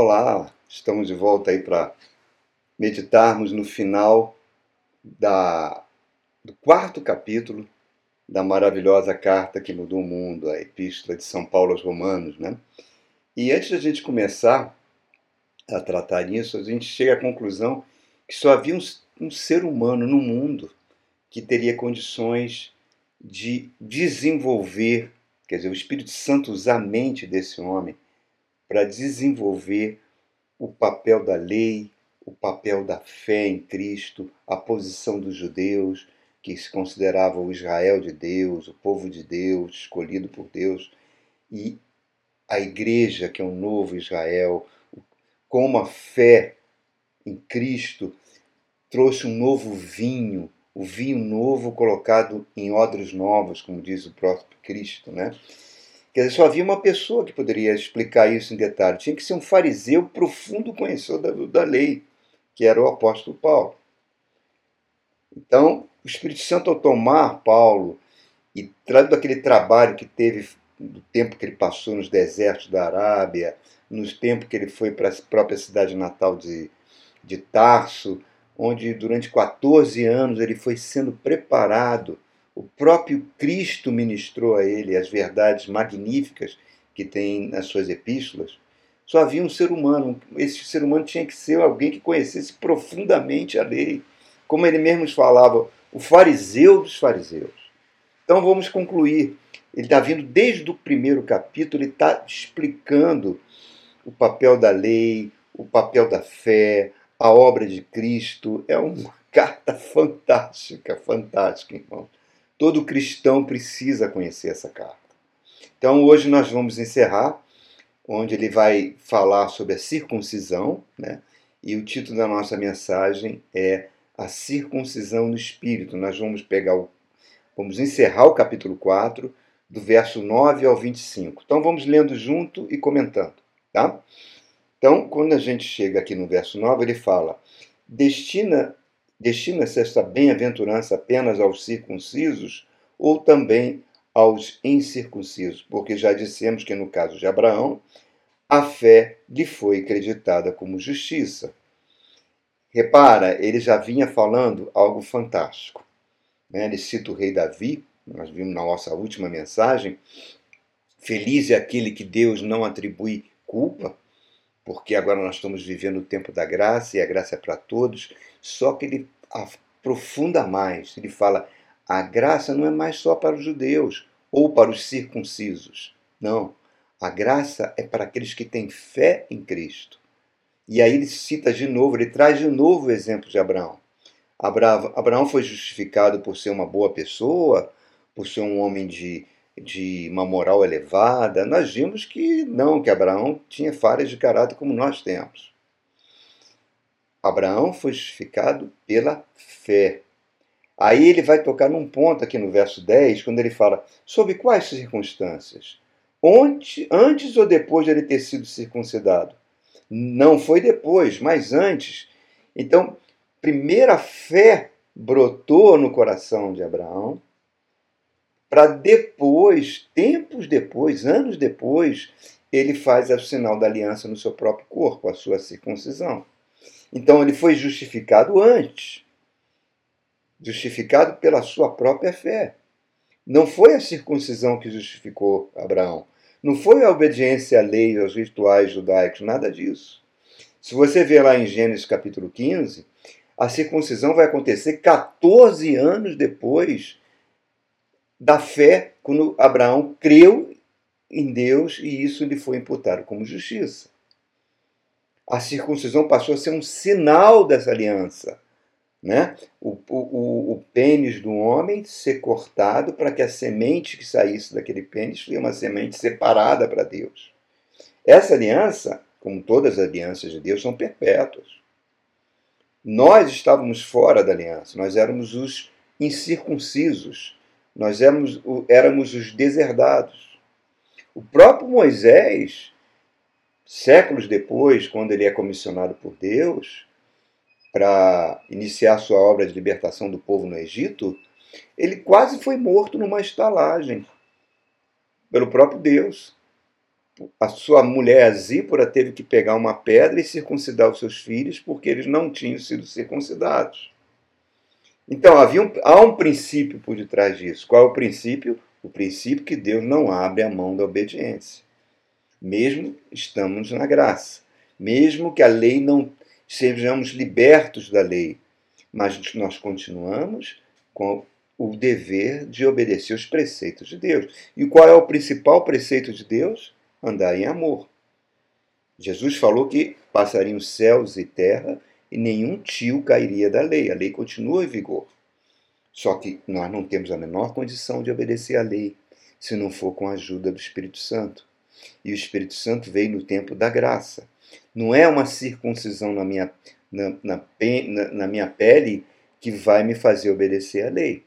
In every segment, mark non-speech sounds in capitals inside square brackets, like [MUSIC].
Olá, estamos de volta aí para meditarmos no final da, do quarto capítulo da maravilhosa carta que mudou o mundo, a Epístola de São Paulo aos Romanos, né? E antes da gente começar a tratar nisso, a gente chega à conclusão que só havia um, um ser humano no mundo que teria condições de desenvolver, quer dizer, o Espírito Santo usar a mente desse homem para desenvolver o papel da lei, o papel da fé em Cristo, a posição dos judeus, que se consideravam o Israel de Deus, o povo de Deus, escolhido por Deus, e a igreja, que é um novo Israel, como a fé em Cristo trouxe um novo vinho, o vinho novo colocado em odres novos, como diz o próprio Cristo, né? Quer dizer, só havia uma pessoa que poderia explicar isso em detalhe. Tinha que ser um fariseu profundo conhecedor da, da lei, que era o apóstolo Paulo. Então, o Espírito Santo, ao tomar Paulo e trazendo aquele trabalho que teve do tempo que ele passou nos desertos da Arábia, nos tempos que ele foi para a própria cidade natal de, de Tarso, onde durante 14 anos ele foi sendo preparado o próprio Cristo ministrou a ele as verdades magníficas que tem nas suas epístolas. Só havia um ser humano. Esse ser humano tinha que ser alguém que conhecesse profundamente a lei. Como ele mesmo falava, o fariseu dos fariseus. Então vamos concluir. Ele está vindo desde o primeiro capítulo, ele está explicando o papel da lei, o papel da fé, a obra de Cristo. É uma [LAUGHS] carta fantástica, fantástica, irmão. Todo cristão precisa conhecer essa carta. Então hoje nós vamos encerrar, onde ele vai falar sobre a circuncisão, né? E o título da nossa mensagem é A Circuncisão no Espírito. Nós vamos pegar o vamos encerrar o capítulo 4, do verso 9 ao 25. Então vamos lendo junto e comentando, tá? Então, quando a gente chega aqui no verso 9, ele fala: Destina Destina-se esta bem-aventurança apenas aos circuncisos ou também aos incircuncisos? Porque já dissemos que no caso de Abraão, a fé lhe foi acreditada como justiça. Repara, ele já vinha falando algo fantástico. Né? Ele cita o rei Davi, nós vimos na nossa última mensagem. Feliz é aquele que Deus não atribui culpa, porque agora nós estamos vivendo o tempo da graça e a graça é para todos. Só que ele aprofunda mais. Ele fala: a graça não é mais só para os judeus ou para os circuncisos. Não. A graça é para aqueles que têm fé em Cristo. E aí ele cita de novo, ele traz de novo o exemplo de Abraão. Abraão foi justificado por ser uma boa pessoa, por ser um homem de, de uma moral elevada. Nós vimos que não, que Abraão tinha falhas de caráter como nós temos. Abraão foi justificado pela fé. Aí ele vai tocar num ponto aqui no verso 10, quando ele fala: sob quais circunstâncias? Antes ou depois de ele ter sido circuncidado? Não foi depois, mas antes. Então, primeiro a fé brotou no coração de Abraão, para depois, tempos depois, anos depois, ele faz o sinal da aliança no seu próprio corpo, a sua circuncisão. Então ele foi justificado antes, justificado pela sua própria fé. Não foi a circuncisão que justificou Abraão. Não foi a obediência à lei, aos rituais judaicos, nada disso. Se você ver lá em Gênesis capítulo 15, a circuncisão vai acontecer 14 anos depois da fé, quando Abraão creu em Deus e isso lhe foi imputado como justiça a circuncisão passou a ser um sinal dessa aliança. Né? O, o, o pênis do homem ser cortado para que a semente que saísse daquele pênis fosse uma semente separada para Deus. Essa aliança, como todas as alianças de Deus, são perpétuas. Nós estávamos fora da aliança, nós éramos os incircuncisos, nós éramos, éramos os deserdados. O próprio Moisés séculos depois, quando ele é comissionado por Deus para iniciar sua obra de libertação do povo no Egito, ele quase foi morto numa estalagem pelo próprio Deus, a sua mulher Zípora teve que pegar uma pedra e circuncidar os seus filhos porque eles não tinham sido circuncidados. Então havia um, há um princípio por detrás disso. Qual é o princípio? O princípio que Deus não abre a mão da obediência. Mesmo estamos na graça. Mesmo que a lei não sejamos libertos da lei, mas nós continuamos com o dever de obedecer os preceitos de Deus. E qual é o principal preceito de Deus? Andar em amor. Jesus falou que passariam céus e terra e nenhum tio cairia da lei. A lei continua em vigor. Só que nós não temos a menor condição de obedecer à lei se não for com a ajuda do Espírito Santo. E o Espírito Santo veio no tempo da graça. Não é uma circuncisão na minha, na, na, na minha pele que vai me fazer obedecer à lei.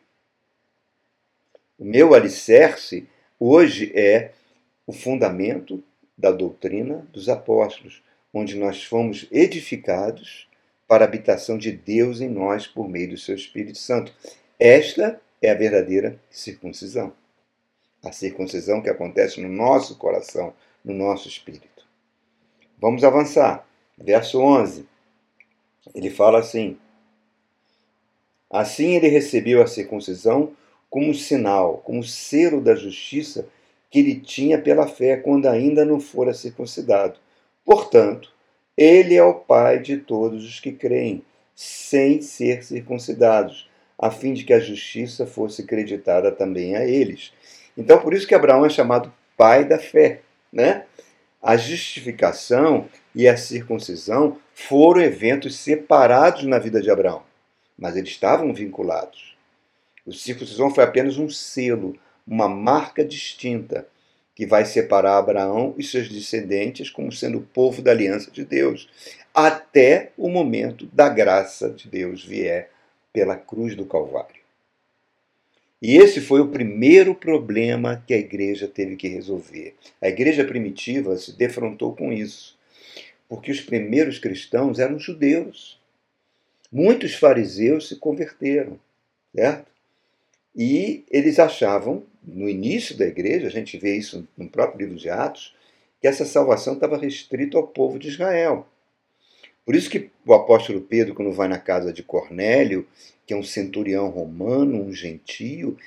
O meu alicerce hoje é o fundamento da doutrina dos apóstolos, onde nós fomos edificados para a habitação de Deus em nós por meio do seu Espírito Santo. Esta é a verdadeira circuncisão. A circuncisão que acontece no nosso coração, no nosso espírito. Vamos avançar. Verso 11. Ele fala assim: Assim ele recebeu a circuncisão como sinal, como selo da justiça que ele tinha pela fé quando ainda não fora circuncidado. Portanto, ele é o pai de todos os que creem, sem ser circuncidados, a fim de que a justiça fosse creditada também a eles. Então, por isso que Abraão é chamado pai da fé, né? A justificação e a circuncisão foram eventos separados na vida de Abraão, mas eles estavam vinculados. O circuncisão foi apenas um selo, uma marca distinta que vai separar Abraão e seus descendentes como sendo o povo da aliança de Deus, até o momento da graça de Deus vier pela cruz do Calvário. E esse foi o primeiro problema que a igreja teve que resolver. A igreja primitiva se defrontou com isso, porque os primeiros cristãos eram judeus. Muitos fariseus se converteram, certo? E eles achavam no início da igreja, a gente vê isso no próprio livro de Atos, que essa salvação estava restrita ao povo de Israel. Por isso que o apóstolo Pedro, quando vai na casa de Cornélio, que é um centurião romano, um gentio,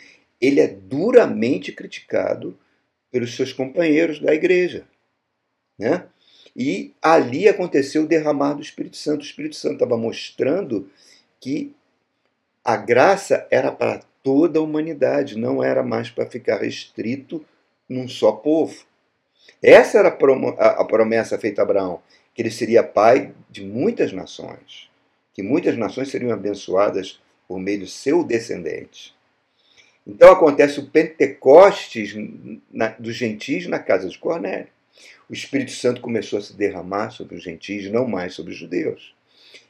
ele é duramente criticado pelos seus companheiros da igreja. Né? E ali aconteceu o derramar do Espírito Santo. O Espírito Santo estava mostrando que a graça era para toda a humanidade, não era mais para ficar restrito num só povo. Essa era a promessa feita a Abraão, que ele seria pai de muitas nações, que muitas nações seriam abençoadas por meio do seu descendente. Então acontece o Pentecostes dos gentios na casa de Cornélio. O Espírito Santo começou a se derramar sobre os gentios, não mais sobre os judeus.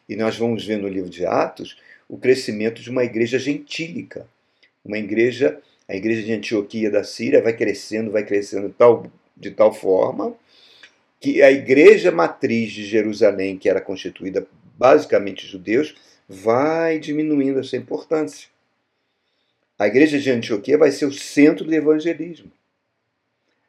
E nós vamos ver no livro de Atos o crescimento de uma igreja gentílica, uma igreja, a igreja de Antioquia da Síria vai crescendo, vai crescendo tal, de tal forma que a igreja matriz de Jerusalém, que era constituída basicamente de judeus, vai diminuindo a sua importância. A igreja de Antioquia vai ser o centro do evangelismo.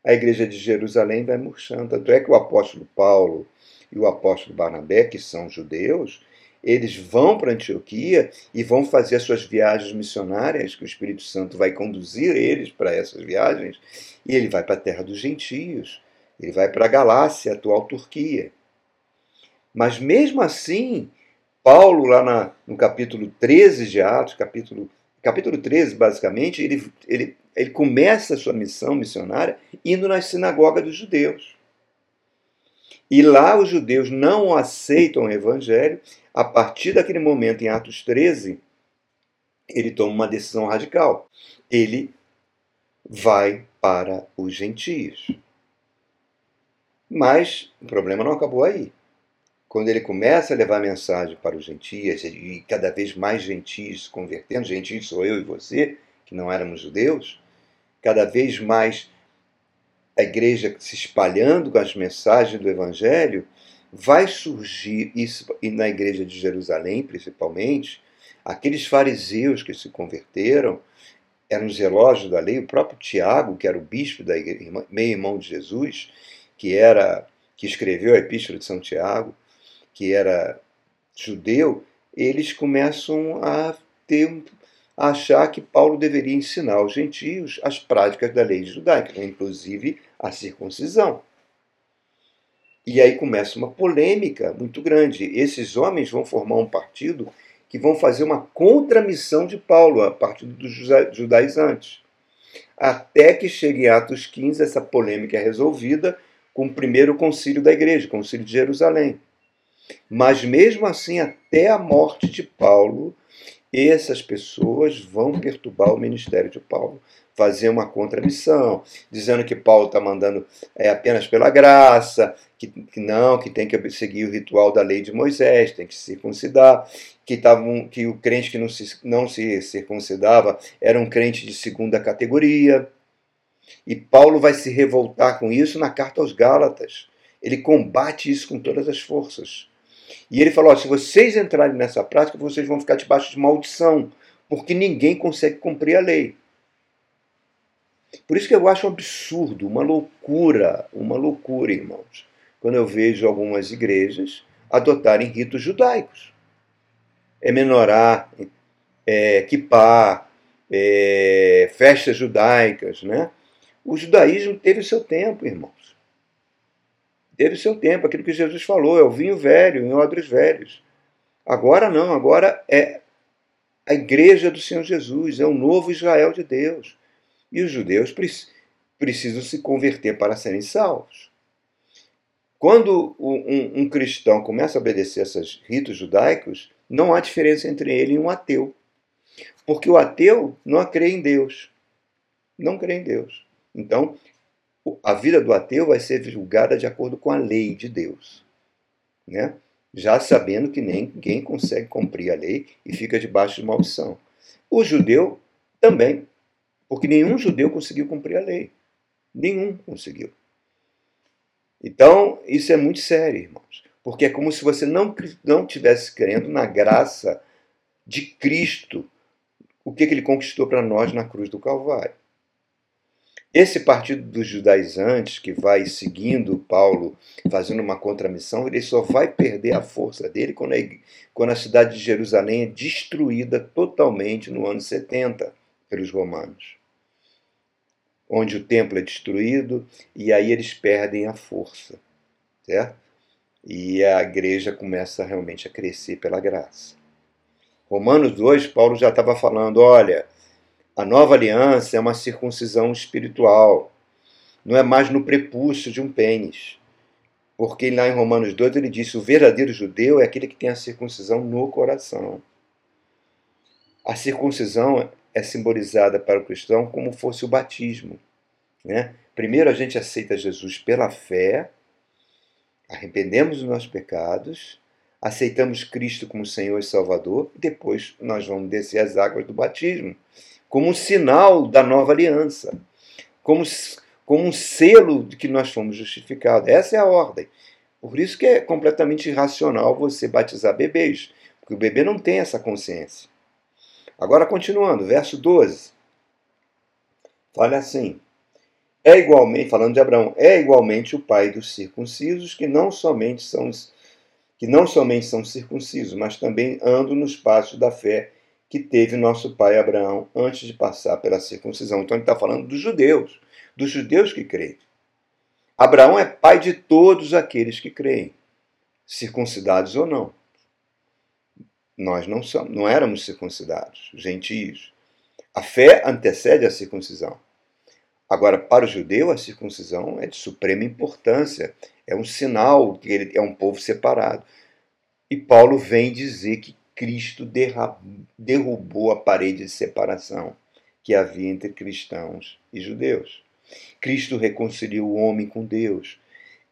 A igreja de Jerusalém vai murchando. Tanto é que o apóstolo Paulo e o apóstolo Barnabé, que são judeus, eles vão para Antioquia e vão fazer as suas viagens missionárias, que o Espírito Santo vai conduzir eles para essas viagens, e ele vai para a terra dos gentios, ele vai para a Galácia, a atual Turquia. Mas mesmo assim, Paulo, lá na, no capítulo 13 de Atos, capítulo, capítulo 13, basicamente, ele, ele, ele começa a sua missão missionária indo nas sinagogas dos judeus. E lá os judeus não aceitam o evangelho. A partir daquele momento, em Atos 13, ele toma uma decisão radical. Ele vai para os gentios. Mas o problema não acabou aí. Quando ele começa a levar a mensagem para os gentios, e cada vez mais gentios se convertendo, gentios sou eu e você, que não éramos judeus, cada vez mais a igreja se espalhando com as mensagens do Evangelho, vai surgir isso, e na igreja de Jerusalém principalmente, aqueles fariseus que se converteram, eram zelosos da lei, o próprio Tiago, que era o bispo da igreja, meio irmão de Jesus, que era que escreveu a Epístola de São Tiago, que era judeu, eles começam a ter a achar que Paulo deveria ensinar aos gentios as práticas da lei judaica, inclusive a circuncisão. E aí começa uma polêmica muito grande. Esses homens vão formar um partido que vão fazer uma contramissão de Paulo, a partir dos judaizantes. Até que chegue em Atos 15, essa polêmica é resolvida com o primeiro concílio da igreja, o concílio de Jerusalém. Mas mesmo assim, até a morte de Paulo, essas pessoas vão perturbar o ministério de Paulo, fazer uma contramissão, dizendo que Paulo está mandando é, apenas pela graça, que, que, não, que tem que seguir o ritual da lei de Moisés, tem que se circuncidar, que, tavam, que o crente que não se, não se circuncidava era um crente de segunda categoria. E Paulo vai se revoltar com isso na carta aos Gálatas. Ele combate isso com todas as forças. E ele falou: se vocês entrarem nessa prática, vocês vão ficar debaixo de maldição, porque ninguém consegue cumprir a lei. Por isso que eu acho um absurdo, uma loucura, uma loucura, irmãos, quando eu vejo algumas igrejas adotarem ritos judaicos. É menorá, é kipá, é, festas judaicas, né? O judaísmo teve o seu tempo, irmãos. Teve seu tempo, aquilo que Jesus falou, é o vinho velho em odres velhos. Agora não, agora é a igreja do Senhor Jesus, é o novo Israel de Deus. E os judeus precisam se converter para serem salvos. Quando um, um cristão começa a obedecer esses ritos judaicos, não há diferença entre ele e um ateu. Porque o ateu não crê em Deus. Não crê em Deus. Então, a vida do ateu vai ser julgada de acordo com a lei de Deus. Né? Já sabendo que ninguém consegue cumprir a lei e fica debaixo de maldição. O judeu também, porque nenhum judeu conseguiu cumprir a lei. Nenhum conseguiu. Então, isso é muito sério, irmãos. Porque é como se você não, não tivesse crendo na graça de Cristo, o que, que ele conquistou para nós na cruz do Calvário. Esse partido dos judaizantes, que vai seguindo Paulo, fazendo uma contramissão, ele só vai perder a força dele quando a, quando a cidade de Jerusalém é destruída totalmente no ano 70 pelos romanos. Onde o templo é destruído e aí eles perdem a força, certo? E a igreja começa realmente a crescer pela graça. Romanos 2, Paulo já estava falando: olha, a nova aliança é uma circuncisão espiritual. Não é mais no prepúcio de um pênis. Porque lá em Romanos 2 ele disse: o verdadeiro judeu é aquele que tem a circuncisão no coração. A circuncisão é simbolizada para o cristão como fosse o batismo. Né? Primeiro a gente aceita Jesus pela fé, arrependemos dos nossos pecados, aceitamos Cristo como Senhor e Salvador, e depois nós vamos descer as águas do batismo como um sinal da nova aliança, como, como um selo de que nós fomos justificados. Essa é a ordem. Por isso que é completamente irracional você batizar bebês, porque o bebê não tem essa consciência. Agora, continuando, verso 12. Fala assim: é igualmente, falando de Abraão, é igualmente o pai dos circuncisos, que não somente são que não somente são circuncisos, mas também andam nos passos da fé que teve nosso pai Abraão antes de passar pela circuncisão. Então ele está falando dos judeus, dos judeus que creem. Abraão é pai de todos aqueles que creem, circuncidados ou não. Nós não somos, não éramos circuncidados, gentios. A fé antecede a circuncisão. Agora, para o judeu, a circuncisão é de suprema importância, é um sinal que ele é um povo separado. E Paulo vem dizer que Cristo derrubou a parede de separação que havia entre cristãos e judeus. Cristo reconciliou o homem com Deus.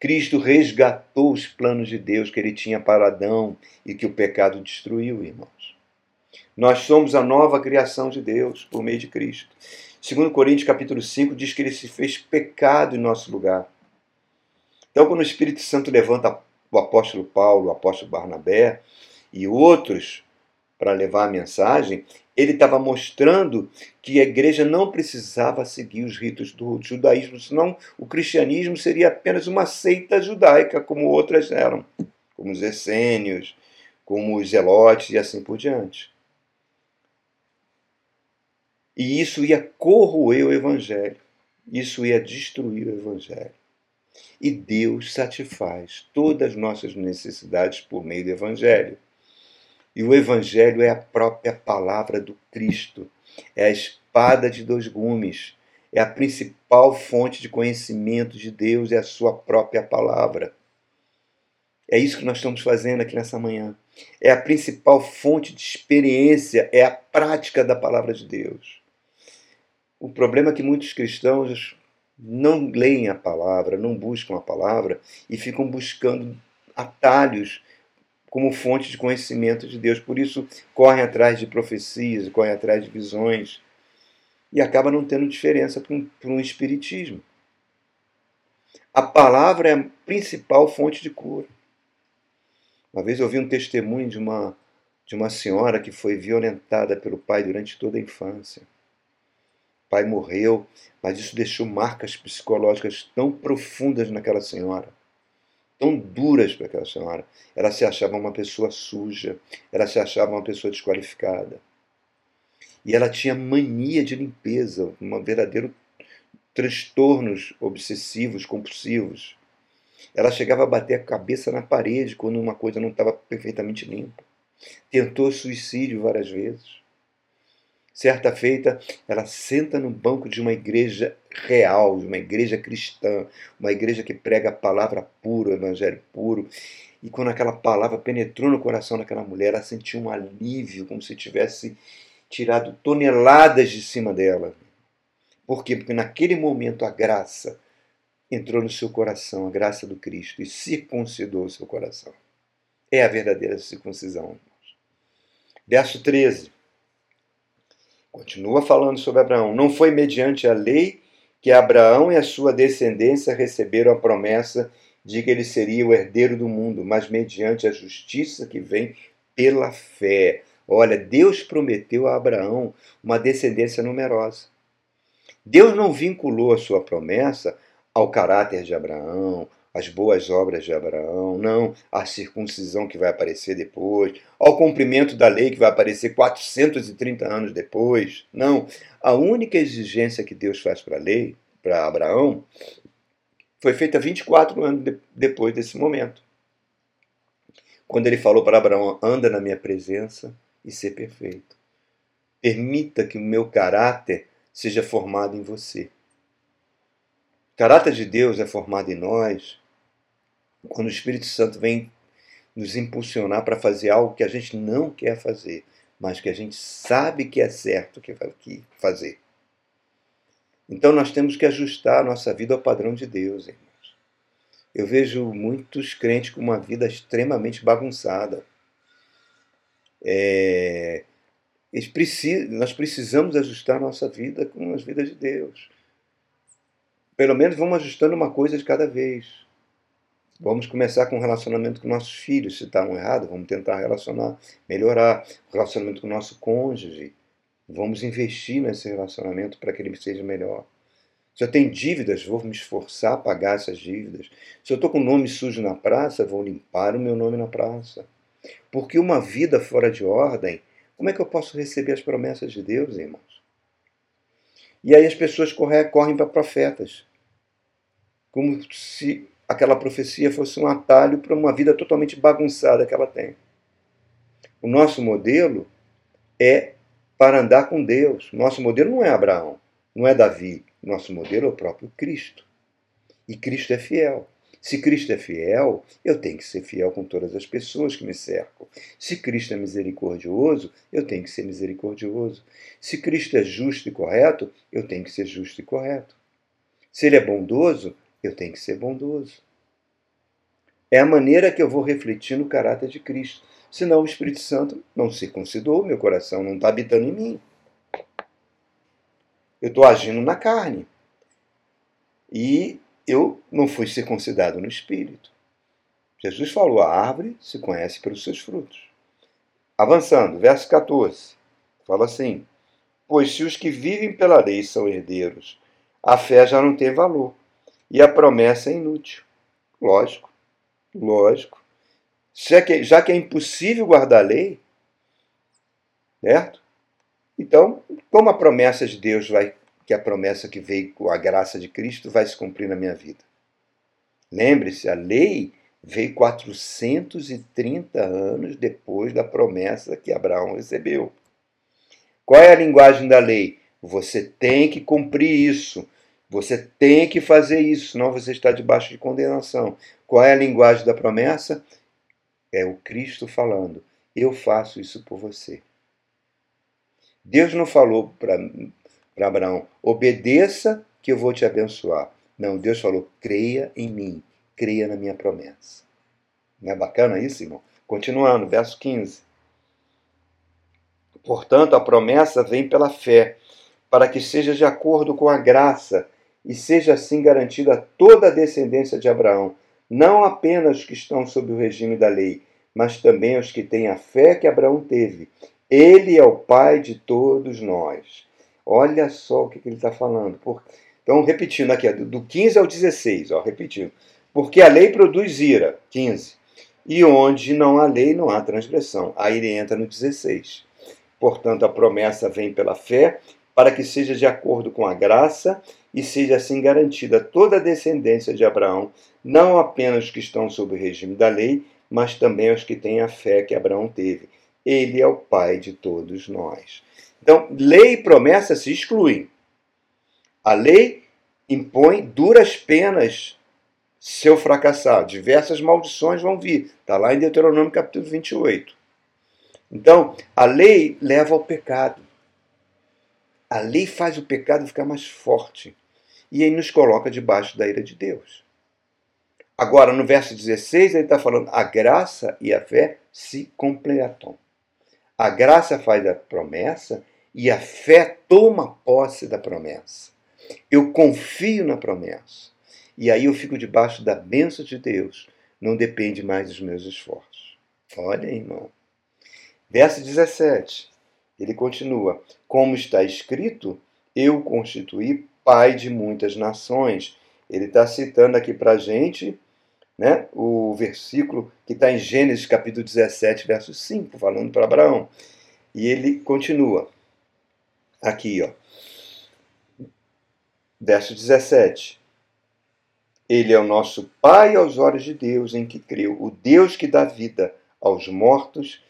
Cristo resgatou os planos de Deus que ele tinha para Adão e que o pecado destruiu, irmãos. Nós somos a nova criação de Deus por meio de Cristo. Segundo Coríntios capítulo 5 diz que ele se fez pecado em nosso lugar. Então, quando o Espírito Santo levanta o apóstolo Paulo, o apóstolo Barnabé, e outros para levar a mensagem, ele estava mostrando que a igreja não precisava seguir os ritos do judaísmo, senão o cristianismo seria apenas uma seita judaica, como outras eram, como os essênios, como os zelotes e assim por diante. E isso ia corroer o evangelho, isso ia destruir o evangelho. E Deus satisfaz todas as nossas necessidades por meio do evangelho. E o Evangelho é a própria palavra do Cristo, é a espada de dois gumes, é a principal fonte de conhecimento de Deus, é a sua própria palavra. É isso que nós estamos fazendo aqui nessa manhã. É a principal fonte de experiência, é a prática da palavra de Deus. O problema é que muitos cristãos não leem a palavra, não buscam a palavra e ficam buscando atalhos como fonte de conhecimento de Deus. Por isso, correm atrás de profecias, correm atrás de visões e acaba não tendo diferença para um, um espiritismo. A palavra é a principal fonte de cura. Uma vez eu ouvi um testemunho de uma, de uma senhora que foi violentada pelo pai durante toda a infância. O pai morreu, mas isso deixou marcas psicológicas tão profundas naquela senhora tão duras para aquela senhora. Ela se achava uma pessoa suja, ela se achava uma pessoa desqualificada. E ela tinha mania de limpeza, um verdadeiro transtornos obsessivos, compulsivos. Ela chegava a bater a cabeça na parede quando uma coisa não estava perfeitamente limpa. Tentou suicídio várias vezes. Certa feita, ela senta no banco de uma igreja real, de uma igreja cristã, uma igreja que prega a palavra pura, o evangelho puro. E quando aquela palavra penetrou no coração daquela mulher, ela sentiu um alívio, como se tivesse tirado toneladas de cima dela. Por quê? Porque naquele momento a graça entrou no seu coração, a graça do Cristo, e circuncidou o seu coração. É a verdadeira circuncisão. Verso 13. Continua falando sobre Abraão. Não foi mediante a lei que Abraão e a sua descendência receberam a promessa de que ele seria o herdeiro do mundo, mas mediante a justiça que vem pela fé. Olha, Deus prometeu a Abraão uma descendência numerosa. Deus não vinculou a sua promessa ao caráter de Abraão, as boas obras de Abraão, não a circuncisão que vai aparecer depois, ao cumprimento da lei que vai aparecer 430 anos depois. Não. A única exigência que Deus faz para a lei, para Abraão, foi feita 24 anos de, depois desse momento. Quando ele falou para Abraão: anda na minha presença e ser perfeito. Permita que o meu caráter seja formado em você. O caráter de Deus é formado em nós quando o Espírito Santo vem nos impulsionar para fazer algo que a gente não quer fazer, mas que a gente sabe que é certo que fazer. Então nós temos que ajustar a nossa vida ao padrão de Deus, irmãos. Eu vejo muitos crentes com uma vida extremamente bagunçada. É, nós precisamos ajustar a nossa vida com as vidas de Deus. Pelo menos vamos ajustando uma coisa de cada vez. Vamos começar com o relacionamento com nossos filhos. Se está um errado, vamos tentar relacionar, melhorar. O relacionamento com o nosso cônjuge. Vamos investir nesse relacionamento para que ele seja melhor. Se eu tenho dívidas, vou me esforçar a pagar essas dívidas. Se eu estou com nome sujo na praça, vou limpar o meu nome na praça. Porque uma vida fora de ordem, como é que eu posso receber as promessas de Deus, irmãos? E aí as pessoas correm, correm para profetas. Como se aquela profecia fosse um atalho para uma vida totalmente bagunçada que ela tem. O nosso modelo é para andar com Deus. Nosso modelo não é Abraão, não é Davi. Nosso modelo é o próprio Cristo. E Cristo é fiel. Se Cristo é fiel, eu tenho que ser fiel com todas as pessoas que me cercam. Se Cristo é misericordioso, eu tenho que ser misericordioso. Se Cristo é justo e correto, eu tenho que ser justo e correto. Se Ele é bondoso, eu tenho que ser bondoso. É a maneira que eu vou refletir no caráter de Cristo. Senão o Espírito Santo não circuncidou meu coração, não está habitando em mim. Eu estou agindo na carne. E eu não fui circuncidado no Espírito. Jesus falou: a árvore se conhece pelos seus frutos. Avançando, verso 14. Fala assim: Pois se os que vivem pela lei são herdeiros, a fé já não tem valor e a promessa é inútil. Lógico, lógico. Já que, já que é impossível guardar a lei, certo? Então, como a promessa de Deus vai, que a promessa que veio com a graça de Cristo vai se cumprir na minha vida? Lembre-se, a lei veio 430 anos depois da promessa que Abraão recebeu. Qual é a linguagem da lei? Você tem que cumprir isso. Você tem que fazer isso, senão você está debaixo de condenação. Qual é a linguagem da promessa? É o Cristo falando: Eu faço isso por você. Deus não falou para Abraão: obedeça que eu vou te abençoar. Não, Deus falou: creia em mim, creia na minha promessa. Não é bacana isso, irmão? Continuando, verso 15. Portanto, a promessa vem pela fé, para que seja de acordo com a graça e seja assim garantida toda a descendência de Abraão, não apenas os que estão sob o regime da lei, mas também os que têm a fé que Abraão teve. Ele é o pai de todos nós. Olha só o que, ele está falando. Então, repetindo aqui, do 15 ao 16, ó, repetindo. Porque a lei produz ira, 15. E onde não há lei, não há transgressão. Aí ele entra no 16. Portanto, a promessa vem pela fé, para que seja de acordo com a graça e seja assim garantida toda a descendência de Abraão, não apenas os que estão sob o regime da lei, mas também os que têm a fé que Abraão teve. Ele é o pai de todos nós. Então, lei e promessa se excluem. A lei impõe duras penas se eu fracassar. Diversas maldições vão vir. Está lá em Deuteronômio capítulo 28. Então, a lei leva ao pecado. A lei faz o pecado ficar mais forte e aí nos coloca debaixo da ira de Deus. Agora, no verso 16, ele está falando: a graça e a fé se completam. A graça faz a promessa e a fé toma posse da promessa. Eu confio na promessa. E aí eu fico debaixo da bênção de Deus. Não depende mais dos meus esforços. Olha, irmão. Verso 17. Ele continua: Como está escrito, eu constituí pai de muitas nações. Ele está citando aqui para a gente né, o versículo que está em Gênesis capítulo 17, verso 5, falando para Abraão. E ele continua aqui, ó. Verso 17. Ele é o nosso Pai aos olhos de Deus, em que creu, o Deus que dá vida aos mortos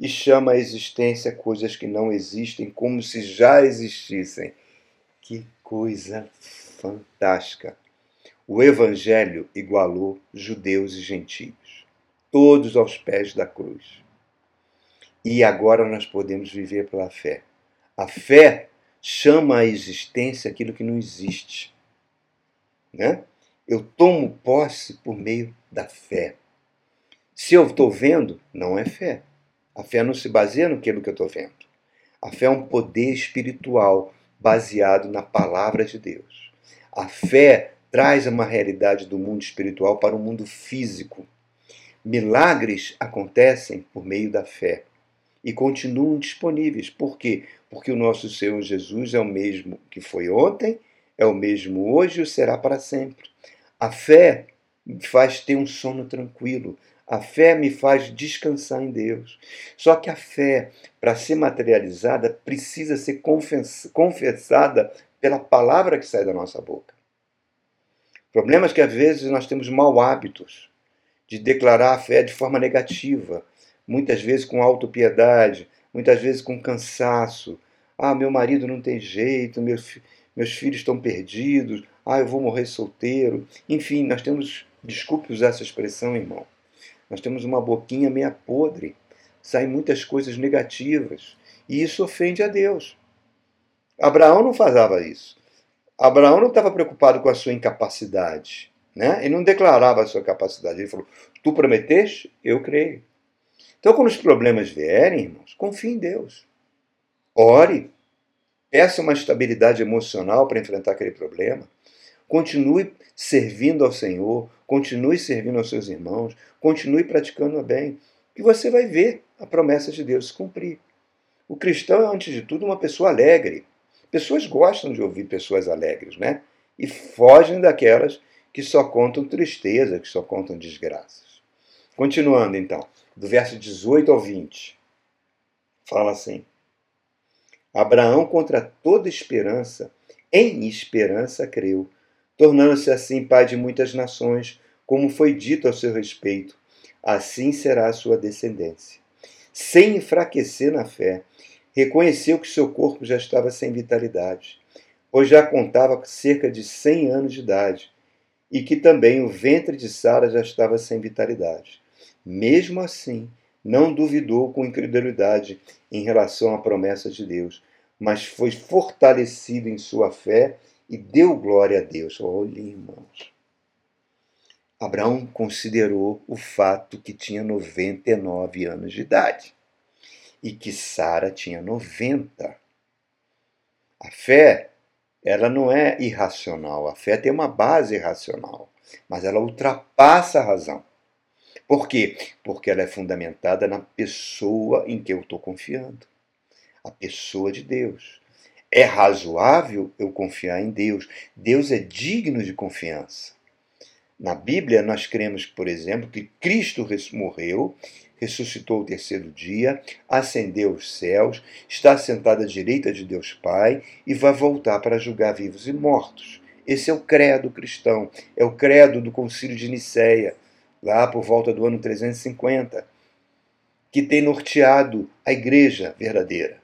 e chama à existência coisas que não existem como se já existissem. Que coisa fantástica! O Evangelho igualou judeus e gentios, todos aos pés da cruz. E agora nós podemos viver pela fé. A fé chama à existência aquilo que não existe. Né? Eu tomo posse por meio da fé. Se eu estou vendo, não é fé. A fé não se baseia no que eu estou vendo. A fé é um poder espiritual baseado na palavra de Deus. A fé traz uma realidade do mundo espiritual para o mundo físico. Milagres acontecem por meio da fé e continuam disponíveis. Por quê? Porque o nosso Senhor Jesus é o mesmo que foi ontem, é o mesmo hoje e será para sempre. A fé faz ter um sono tranquilo. A fé me faz descansar em Deus. Só que a fé, para ser materializada, precisa ser confessada pela palavra que sai da nossa boca. Problemas que às vezes nós temos mau hábitos de declarar a fé de forma negativa, muitas vezes com autopiedade, muitas vezes com cansaço. Ah, meu marido não tem jeito, meus, meus filhos estão perdidos, ah, eu vou morrer solteiro. Enfim, nós temos, desculpe usar essa expressão, irmão, nós temos uma boquinha meia podre, saem muitas coisas negativas, e isso ofende a Deus. Abraão não fazia isso. Abraão não estava preocupado com a sua incapacidade. Né? Ele não declarava a sua capacidade. Ele falou: Tu prometeste? Eu creio. Então, quando os problemas vierem, irmãos, confie em Deus. Ore. Peça uma estabilidade emocional para enfrentar aquele problema. Continue servindo ao Senhor, continue servindo aos seus irmãos, continue praticando o bem, que você vai ver a promessa de Deus se cumprir. O cristão é, antes de tudo, uma pessoa alegre. Pessoas gostam de ouvir pessoas alegres, né? E fogem daquelas que só contam tristeza, que só contam desgraças. Continuando, então, do verso 18 ao 20. Fala assim: Abraão, contra toda esperança, em esperança creu, tornando-se assim pai de muitas nações, como foi dito a seu respeito. Assim será a sua descendência. Sem enfraquecer na fé, reconheceu que seu corpo já estava sem vitalidade, pois já contava cerca de cem anos de idade, e que também o ventre de Sara já estava sem vitalidade. Mesmo assim, não duvidou com incredulidade em relação à promessa de Deus, mas foi fortalecido em sua fé e deu glória a Deus. Olha, irmãos. Abraão considerou o fato que tinha 99 anos de idade e que Sara tinha 90. A fé, ela não é irracional, a fé tem uma base racional, mas ela ultrapassa a razão. Por quê? Porque ela é fundamentada na pessoa em que eu estou confiando a pessoa de Deus. É razoável eu confiar em Deus. Deus é digno de confiança. Na Bíblia, nós cremos, por exemplo, que Cristo morreu, ressuscitou o terceiro dia, ascendeu aos céus, está sentado à direita de Deus Pai e vai voltar para julgar vivos e mortos. Esse é o credo cristão, é o credo do Concílio de Nicéia, lá por volta do ano 350, que tem norteado a igreja verdadeira.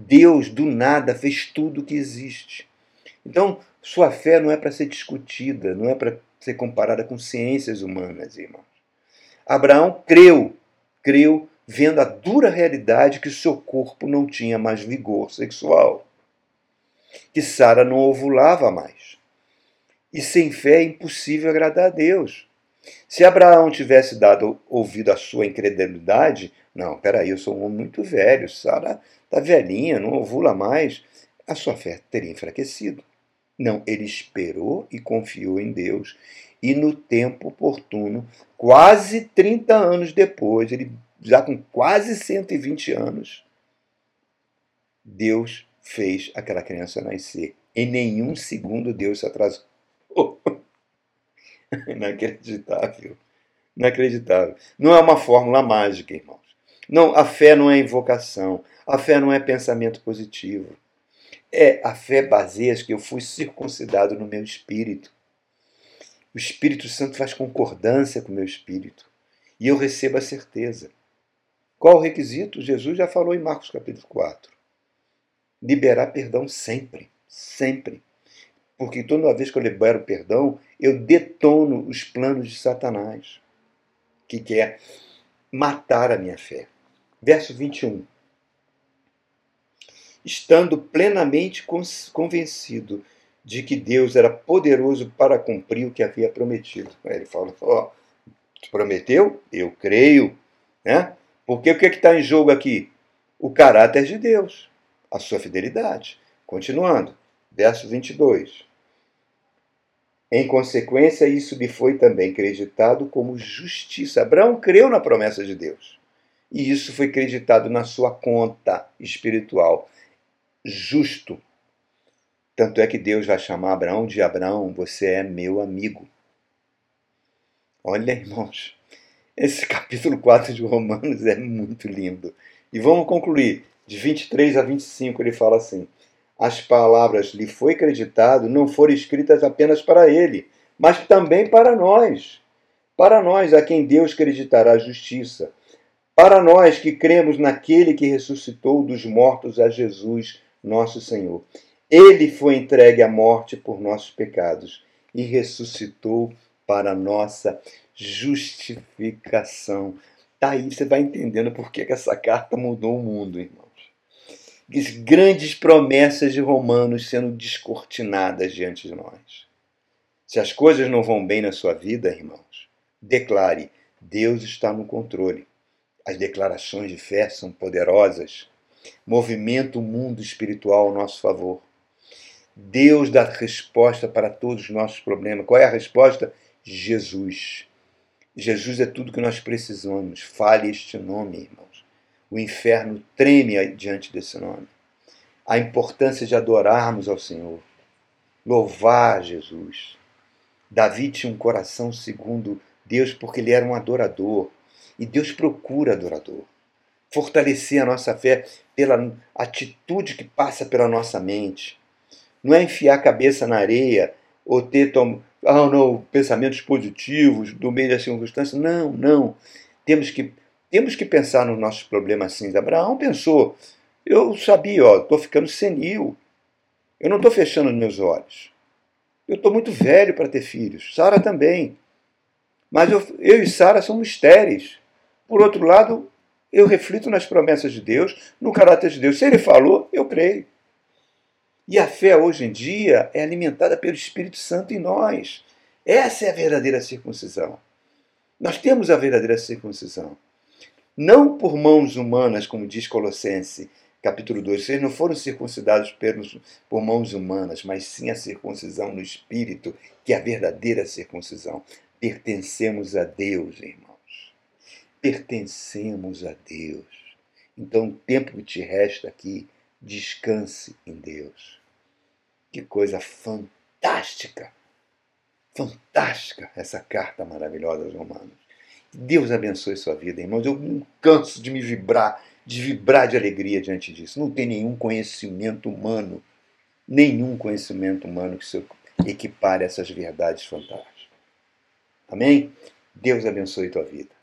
Deus, do nada, fez tudo o que existe. Então, sua fé não é para ser discutida, não é para ser comparada com ciências humanas, irmãos. Abraão creu, creu vendo a dura realidade que seu corpo não tinha mais vigor sexual, que Sara não ovulava mais. E sem fé é impossível agradar a Deus. Se Abraão tivesse dado ouvido à sua incredulidade, não, peraí, eu sou um homem muito velho, Sara está velhinha, não ovula mais, a sua fé teria enfraquecido. Não, ele esperou e confiou em Deus. E no tempo oportuno, quase 30 anos depois, ele já com quase 120 anos, Deus fez aquela criança nascer. Em nenhum segundo Deus se atrasou. [LAUGHS] [LAUGHS] Inacreditável. Inacreditável. Não é uma fórmula mágica, irmãos. Não, a fé não é invocação. A fé não é pensamento positivo. É a fé baseia que eu fui circuncidado no meu espírito. O Espírito Santo faz concordância com o meu espírito. E eu recebo a certeza. Qual o requisito? Jesus já falou em Marcos capítulo 4. Liberar perdão sempre. Sempre. Porque toda vez que eu libero perdão, eu detono os planos de Satanás, que quer matar a minha fé. Verso 21 estando plenamente convencido de que Deus era poderoso para cumprir o que havia prometido. Ele fala: Ó, oh, prometeu? Eu creio. Né? Porque o que é está em jogo aqui? O caráter de Deus, a sua fidelidade. Continuando, verso 22. Em consequência, isso lhe foi também acreditado como justiça. Abraão creu na promessa de Deus. E isso foi acreditado na sua conta espiritual justo. Tanto é que Deus vai chamar Abraão de Abraão, você é meu amigo. Olha, irmãos, esse [LAUGHS] capítulo 4 de Romanos é muito lindo. E vamos concluir. De 23 a 25 ele fala assim: As palavras lhe foi acreditado não foram escritas apenas para ele, mas também para nós. Para nós, a quem Deus acreditará a justiça. Para nós que cremos naquele que ressuscitou dos mortos a Jesus, nosso Senhor. Ele foi entregue à morte por nossos pecados e ressuscitou para nossa justificação. Daí você vai entendendo por que essa carta mudou o mundo, irmãos. As grandes promessas de Romanos sendo descortinadas diante de nós. Se as coisas não vão bem na sua vida, irmãos, declare: Deus está no controle. As declarações de fé são poderosas movimenta o mundo espiritual ao nosso favor. Deus dá resposta para todos os nossos problemas. Qual é a resposta? Jesus. Jesus é tudo que nós precisamos. Fale este nome, irmãos. O inferno treme diante desse nome. A importância de adorarmos ao Senhor, louvar Jesus. Davi tinha um coração segundo Deus porque ele era um adorador. E Deus procura adorador. Fortalecer a nossa fé pela atitude que passa pela nossa mente. Não é enfiar a cabeça na areia ou ter tom... ah, não, pensamentos positivos do meio das circunstâncias. Não, não. Temos que, temos que pensar nos nossos problemas assim. Abraão pensou, eu sabia, ó, estou ficando senil. Eu não estou fechando os meus olhos. Eu estou muito velho para ter filhos. Sara também. Mas eu, eu e Sara somos estéreis. Por outro lado, eu reflito nas promessas de Deus, no caráter de Deus. Se ele falou, eu creio. E a fé hoje em dia é alimentada pelo Espírito Santo em nós. Essa é a verdadeira circuncisão. Nós temos a verdadeira circuncisão. Não por mãos humanas, como diz Colossenses, capítulo 2. Vocês não foram circuncidados pelos, por mãos humanas, mas sim a circuncisão no Espírito, que é a verdadeira circuncisão. Pertencemos a Deus, irmãos. Pertencemos a Deus. Então, o tempo que te resta aqui, descanse em Deus. Que coisa fantástica! Fantástica essa carta maravilhosa aos Romanos. Deus abençoe sua vida, irmãos. Eu não canso de me vibrar, de vibrar de alegria diante disso. Não tem nenhum conhecimento humano, nenhum conhecimento humano que se equipare a essas verdades fantásticas. Amém? Deus abençoe tua vida.